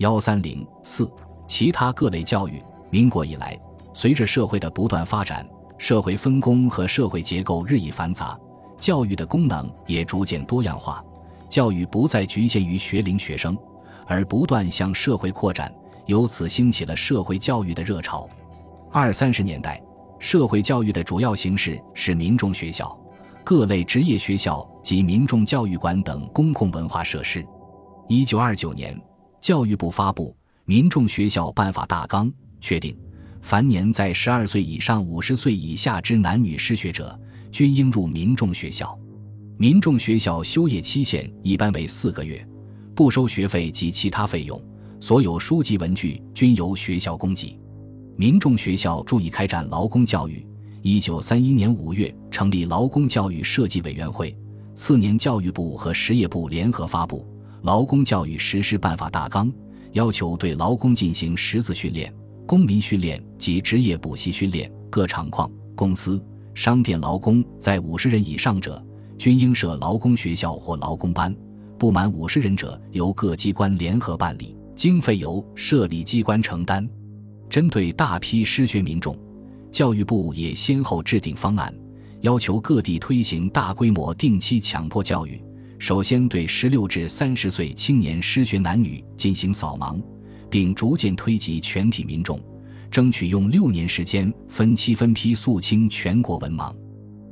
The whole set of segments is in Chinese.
幺三零四，其他各类教育。民国以来，随着社会的不断发展，社会分工和社会结构日益繁杂，教育的功能也逐渐多样化。教育不再局限于学龄学生，而不断向社会扩展，由此兴起了社会教育的热潮。二三十年代，社会教育的主要形式是民众学校、各类职业学校及民众教育馆等公共文化设施。一九二九年，教育部发布《民众学校办法大纲》。确定，凡年在十二岁以上、五十岁以下之男女失学者，均应入民众学校。民众学校休业期限一般为四个月，不收学费及其他费用，所有书籍文具均由学校供给。民众学校注意开展劳工教育。一九三一年五月成立劳工教育设计委员会，次年教育部和实业部联合发布《劳工教育实施办法大纲》，要求对劳工进行识字训练。公民训练及职业补习训练，各厂矿、公司、商店劳工在五十人以上者，均应设劳工学校或劳工班；不满五十人者，由各机关联合办理，经费由设立机关承担。针对大批失学民众，教育部也先后制定方案，要求各地推行大规模定期强迫教育。首先对十六至三十岁青年失学男女进行扫盲。并逐渐推及全体民众，争取用六年时间分期分批肃清全国文盲。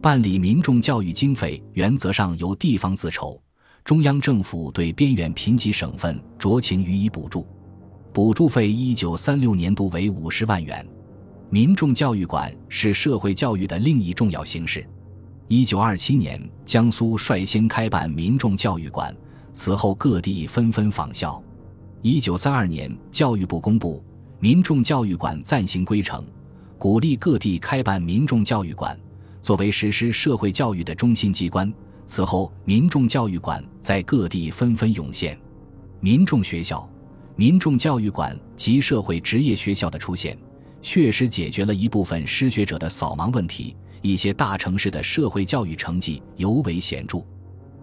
办理民众教育经费原则上由地方自筹，中央政府对边远贫瘠省份酌情予以补助。补助费一九三六年度为五十万元。民众教育馆是社会教育的另一重要形式。一九二七年，江苏率先开办民众教育馆，此后各地纷纷仿效。一九三二年，教育部公布《民众教育馆暂行规程》，鼓励各地开办民众教育馆，作为实施社会教育的中心机关。此后，民众教育馆在各地纷纷涌现。民众学校、民众教育馆及社会职业学校的出现，确实解决了一部分失学者的扫盲问题。一些大城市的社会教育成绩尤为显著。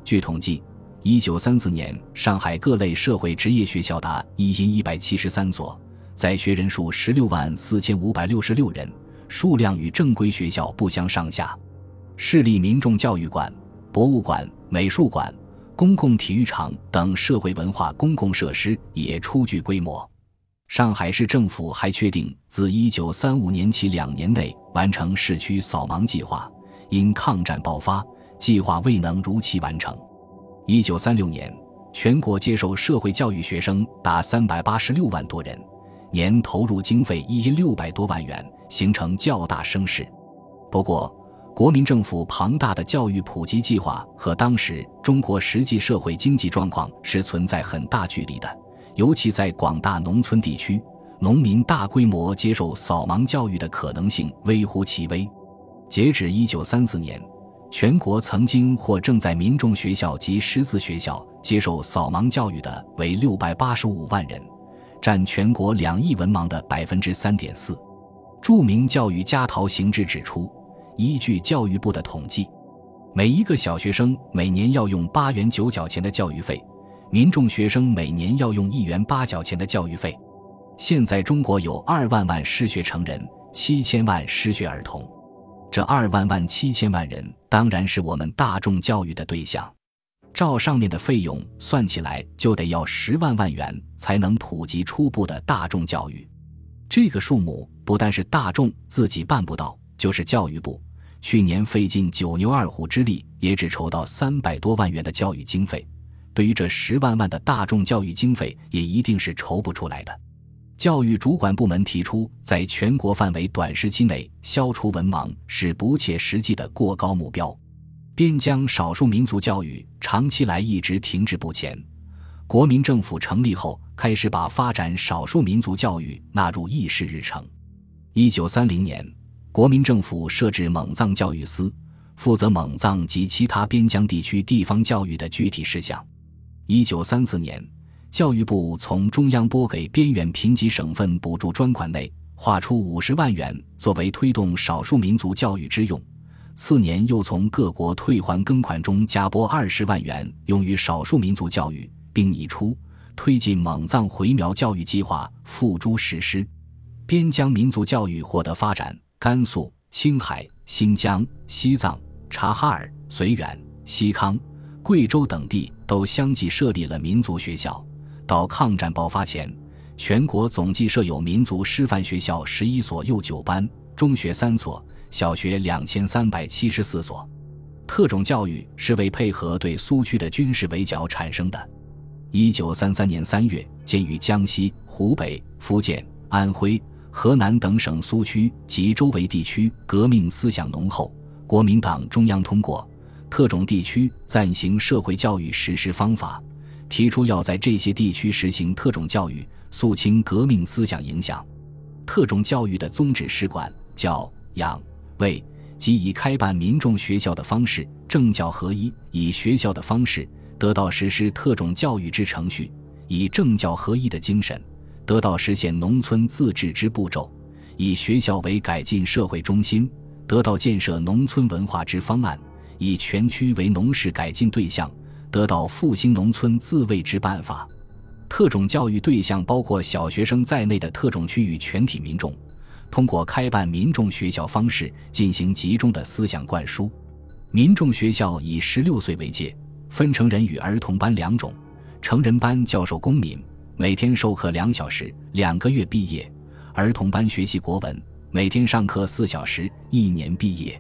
据统计。一九三四年，上海各类社会职业学校达一千一百七十三所，在学人数十六万四千五百六十六人，数量与正规学校不相上下。市立民众教育馆、博物馆、美术馆、公共体育场等社会文化公共设施也初具规模。上海市政府还确定，自一九三五年起两年内完成市区扫盲计划，因抗战爆发，计划未能如期完成。一九三六年，全国接受社会教育学生达三百八十六万多人，年投入经费一亿六百多万元，形成较大声势。不过，国民政府庞大的教育普及计划和当时中国实际社会经济状况是存在很大距离的，尤其在广大农村地区，农民大规模接受扫盲教育的可能性微乎其微。截止一九三四年。全国曾经或正在民众学校及识字学校接受扫盲教育的为六百八十五万人，占全国两亿文盲的百分之三点四。著名教育家陶行知指出，依据教育部的统计，每一个小学生每年要用八元九角钱的教育费，民众学生每年要用一元八角钱的教育费。现在中国有二万万失学成人，七千万失学儿童。这二万万七千万人当然是我们大众教育的对象，照上面的费用算起来，就得要十万万元才能普及初步的大众教育。这个数目不但是大众自己办不到，就是教育部去年费尽九牛二虎之力，也只筹到三百多万元的教育经费。对于这十万万的大众教育经费，也一定是筹不出来的。教育主管部门提出，在全国范围短时期内消除文盲是不切实际的过高目标。边疆少数民族教育长期来一直停滞不前。国民政府成立后，开始把发展少数民族教育纳入议事日程。一九三零年，国民政府设置蒙藏教育司，负责蒙藏及其他边疆地区地方教育的具体事项。一九三四年。教育部从中央拨给边远贫瘠省份补助专款内划出五十万元作为推动少数民族教育之用，次年又从各国退还庚款中加拨二十万元用于少数民族教育，并拟出推进蒙藏回苗教育计划付诸实施，边疆民族教育获得发展。甘肃、青海、新疆、西藏、察哈尔、绥远、西康、贵州等地都相继设立了民族学校。到抗战爆发前，全国总计设有民族师范学校十一所，幼九班，中学三所，小学两千三百七十四所。特种教育是为配合对苏区的军事围剿产生的。一九三三年三月，鉴于江西、湖北、福建、安徽、河南等省苏区及周围地区革命思想浓厚，国民党中央通过《特种地区暂行社会教育实施方法》，提出要在这些地区实行特种教育，肃清革命思想影响。特种教育的宗旨是管、教、养、卫，即以开办民众学校的方式，政教合一，以学校的方式。得到实施特种教育之程序，以政教合一的精神；得到实现农村自治之步骤，以学校为改进社会中心；得到建设农村文化之方案，以全区为农事改进对象；得到复兴农村自卫之办法。特种教育对象包括小学生在内的特种区域全体民众，通过开办民众学校方式进行集中的思想灌输。民众学校以十六岁为界。分成人与儿童班两种，成人班教授公民，每天授课两小时，两个月毕业；儿童班学习国文，每天上课四小时，一年毕业。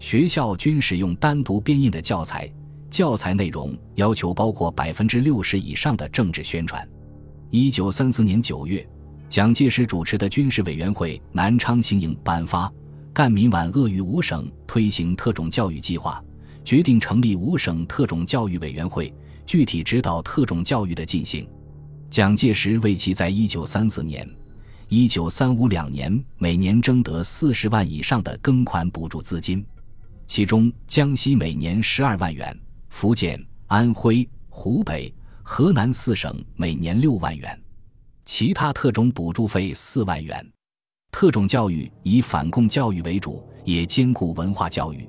学校均使用单独编印的教材，教材内容要求包括百分之六十以上的政治宣传。一九三四年九月，蒋介石主持的军事委员会南昌行营颁发《赣闽皖鄂豫五省推行特种教育计划》。决定成立五省特种教育委员会，具体指导特种教育的进行。蒋介石为其在1934年、1935两年每年征得40万以上的庚款补助资金，其中江西每年12万元，福建、安徽、湖北、河南四省每年6万元，其他特种补助费4万元。特种教育以反共教育为主，也兼顾文化教育。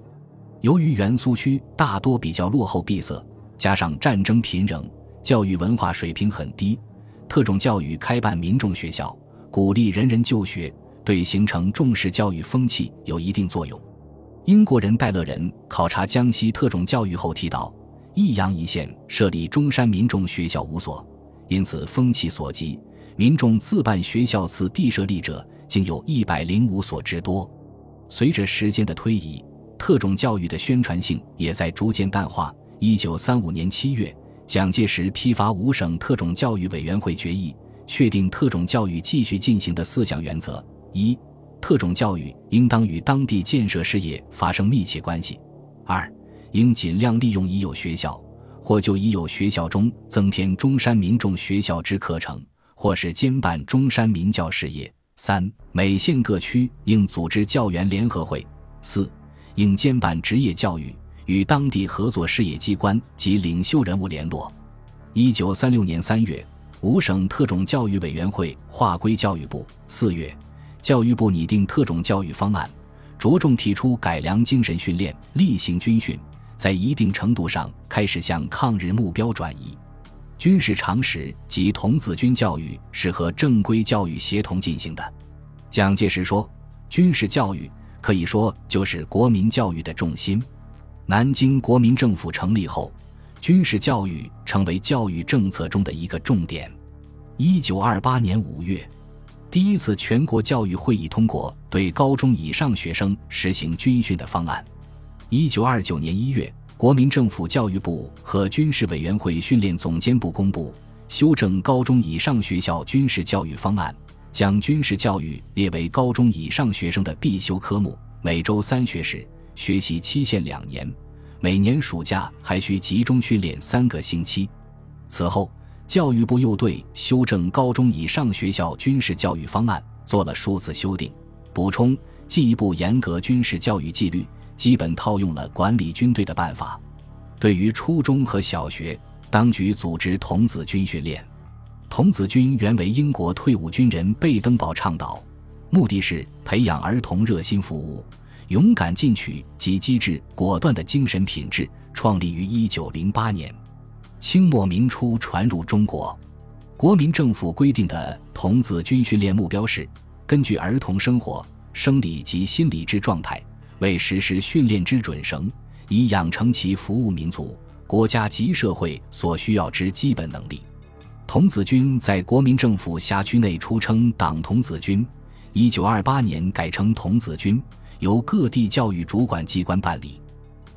由于原苏区大多比较落后闭塞，加上战争频仍，教育文化水平很低，特种教育开办民众学校，鼓励人人就学，对形成重视教育风气有一定作用。英国人戴乐人考察江西特种教育后提到，益阳一县设立中山民众学校五所，因此风气所及，民众自办学校次第设立者竟有一百零五所之多。随着时间的推移。特种教育的宣传性也在逐渐淡化。一九三五年七月，蒋介石批发五省特种教育委员会决议，确定特种教育继续进行的四项原则：一、特种教育应当与当地建设事业发生密切关系；二、应尽量利用已有学校，或就已有学校中增添中山民众学校之课程，或是兼办中山民教事业；三、每县各区应组织教员联合会；四。应兼办职业教育，与当地合作事业机关及领袖人物联络。一九三六年三月，五省特种教育委员会划归教育部。四月，教育部拟定特种教育方案，着重提出改良精神训练，例行军训，在一定程度上开始向抗日目标转移。军事常识及童子军教育是和正规教育协同进行的。蒋介石说：“军事教育。”可以说，就是国民教育的重心。南京国民政府成立后，军事教育成为教育政策中的一个重点。一九二八年五月，第一次全国教育会议通过对高中以上学生实行军训的方案。一九二九年一月，国民政府教育部和军事委员会训练总监部公布修正高中以上学校军事教育方案。将军事教育列为高中以上学生的必修科目，每周三学时，学习期限两年，每年暑假还需集中训练三个星期。此后，教育部又对修正高中以上学校军事教育方案做了数次修订、补充，进一步严格军事教育纪律，基本套用了管理军队的办法。对于初中和小学，当局组织童子军训练。童子军原为英国退伍军人贝登堡倡导，目的是培养儿童热心服务、勇敢进取及机智果断的精神品质。创立于一九零八年，清末民初传入中国。国民政府规定的童子军训练目标是：根据儿童生活、生理及心理之状态，为实施训练之准绳，以养成其服务民族、国家及社会所需要之基本能力。童子军在国民政府辖区内初称党童子军，一九二八年改称童子军，由各地教育主管机关办理。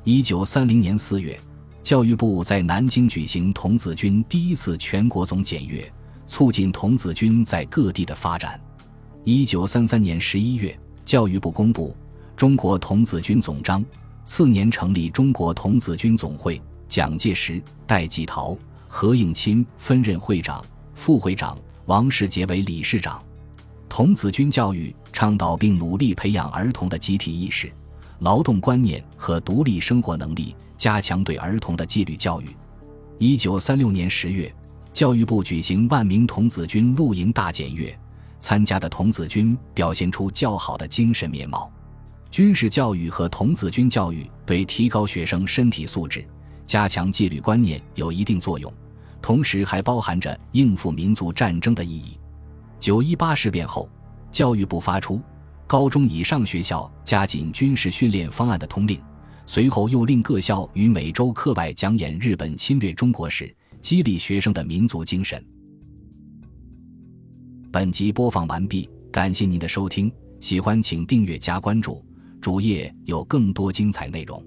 一九三零年四月，教育部在南京举行童子军第一次全国总检阅，促进童子军在各地的发展。一九三三年十一月，教育部公布《中国童子军总章》，次年成立中国童子军总会，蒋介石、戴季陶。何应钦分任会长、副会长，王世杰为理事长。童子军教育倡导并努力培养儿童的集体意识、劳动观念和独立生活能力，加强对儿童的纪律教育。一九三六年十月，教育部举行万名童子军露营大检阅，参加的童子军表现出较好的精神面貌。军事教育和童子军教育对提高学生身体素质、加强纪律观念有一定作用。同时还包含着应付民族战争的意义。九一八事变后，教育部发出高中以上学校加紧军事训练方案的通令，随后又令各校于每周课外讲演日本侵略中国史，激励学生的民族精神。本集播放完毕，感谢您的收听，喜欢请订阅加关注，主页有更多精彩内容。